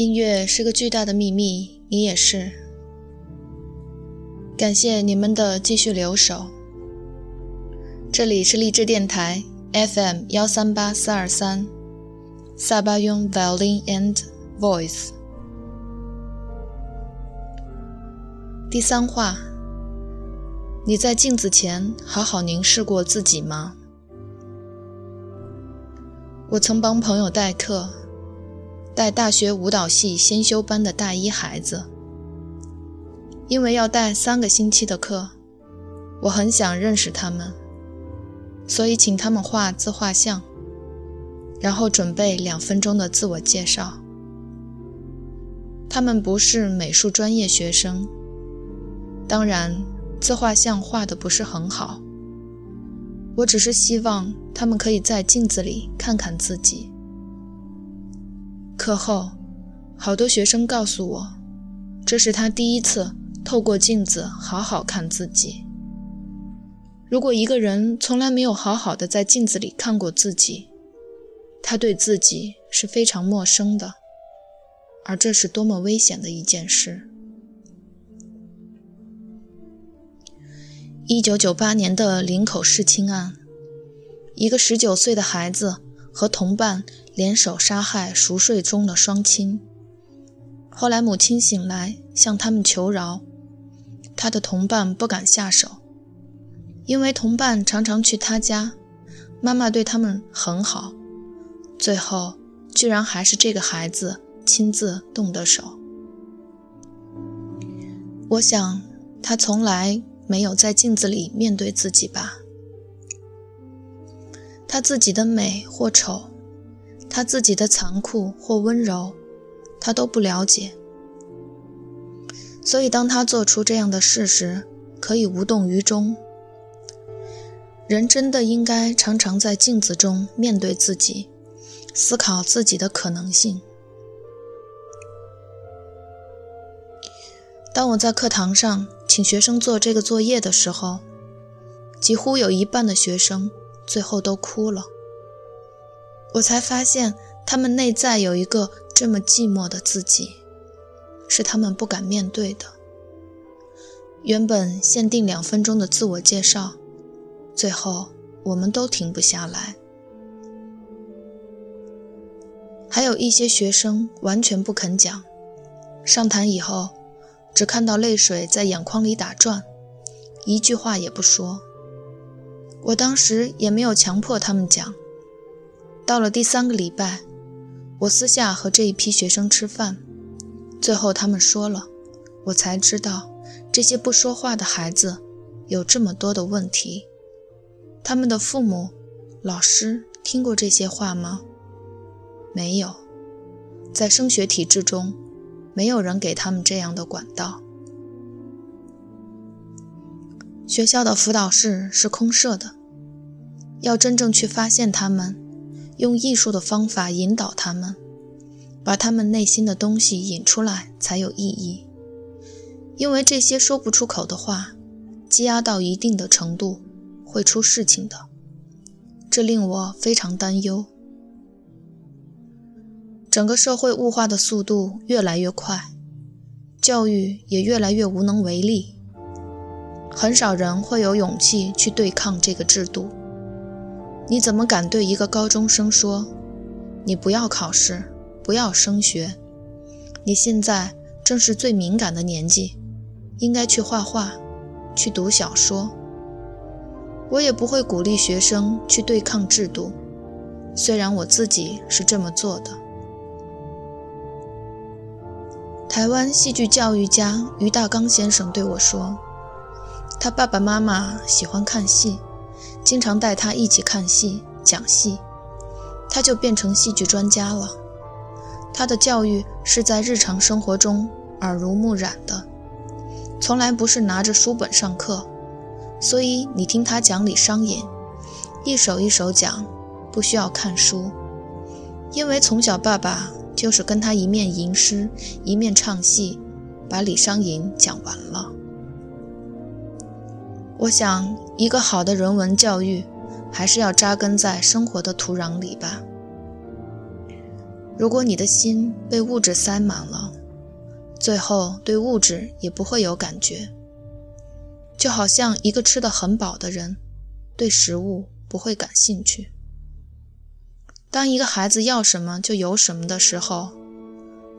音乐是个巨大的秘密，你也是。感谢你们的继续留守。这里是励志电台 FM 幺三八四二三，萨巴雍 Violin and Voice。第三话，你在镜子前好好凝视过自己吗？我曾帮朋友代课。带大学舞蹈系先修班的大一孩子，因为要带三个星期的课，我很想认识他们，所以请他们画自画像，然后准备两分钟的自我介绍。他们不是美术专业学生，当然自画像画的不是很好。我只是希望他们可以在镜子里看看自己。课后，好多学生告诉我，这是他第一次透过镜子好好看自己。如果一个人从来没有好好的在镜子里看过自己，他对自己是非常陌生的，而这是多么危险的一件事。一九九八年的林口弑亲案，一个十九岁的孩子和同伴。联手杀害熟睡中的双亲。后来母亲醒来，向他们求饶。他的同伴不敢下手，因为同伴常常去他家，妈妈对他们很好。最后，居然还是这个孩子亲自动的手。我想，他从来没有在镜子里面对自己吧？他自己的美或丑。他自己的残酷或温柔，他都不了解。所以，当他做出这样的事时，可以无动于衷。人真的应该常常在镜子中面对自己，思考自己的可能性。当我在课堂上请学生做这个作业的时候，几乎有一半的学生最后都哭了。我才发现，他们内在有一个这么寂寞的自己，是他们不敢面对的。原本限定两分钟的自我介绍，最后我们都停不下来。还有一些学生完全不肯讲，上台以后，只看到泪水在眼眶里打转，一句话也不说。我当时也没有强迫他们讲。到了第三个礼拜，我私下和这一批学生吃饭，最后他们说了，我才知道这些不说话的孩子有这么多的问题。他们的父母、老师听过这些话吗？没有，在升学体制中，没有人给他们这样的管道。学校的辅导室是空设的，要真正去发现他们。用艺术的方法引导他们，把他们内心的东西引出来才有意义。因为这些说不出口的话，积压到一定的程度，会出事情的。这令我非常担忧。整个社会物化的速度越来越快，教育也越来越无能为力。很少人会有勇气去对抗这个制度。你怎么敢对一个高中生说：“你不要考试，不要升学？你现在正是最敏感的年纪，应该去画画，去读小说。”我也不会鼓励学生去对抗制度，虽然我自己是这么做的。台湾戏剧教育家于大刚先生对我说：“他爸爸妈妈喜欢看戏。”经常带他一起看戏、讲戏，他就变成戏剧专家了。他的教育是在日常生活中耳濡目染的，从来不是拿着书本上课。所以你听他讲李商隐，一首一首讲，不需要看书，因为从小爸爸就是跟他一面吟诗，一面唱戏，把李商隐讲完了。我想，一个好的人文教育，还是要扎根在生活的土壤里吧。如果你的心被物质塞满了，最后对物质也不会有感觉，就好像一个吃得很饱的人，对食物不会感兴趣。当一个孩子要什么就有什么的时候，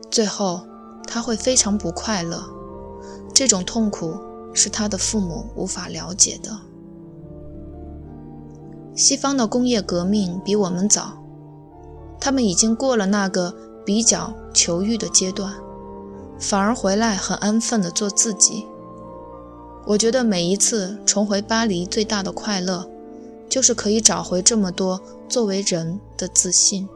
最后他会非常不快乐，这种痛苦是他的父母无法了解的。西方的工业革命比我们早。他们已经过了那个比较求欲的阶段，反而回来很安分的做自己。我觉得每一次重回巴黎，最大的快乐，就是可以找回这么多作为人的自信。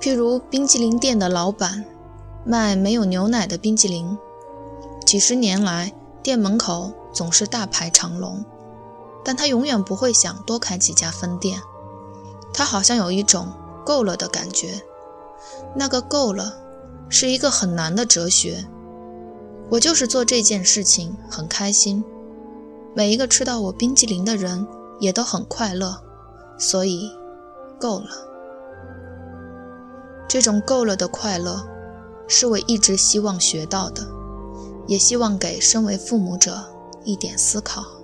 譬如冰淇淋店的老板，卖没有牛奶的冰淇淋，几十年来店门口总是大排长龙，但他永远不会想多开几家分店。他好像有一种够了的感觉，那个够了是一个很难的哲学。我就是做这件事情很开心，每一个吃到我冰激凌的人也都很快乐，所以够了。这种够了的快乐，是我一直希望学到的，也希望给身为父母者一点思考。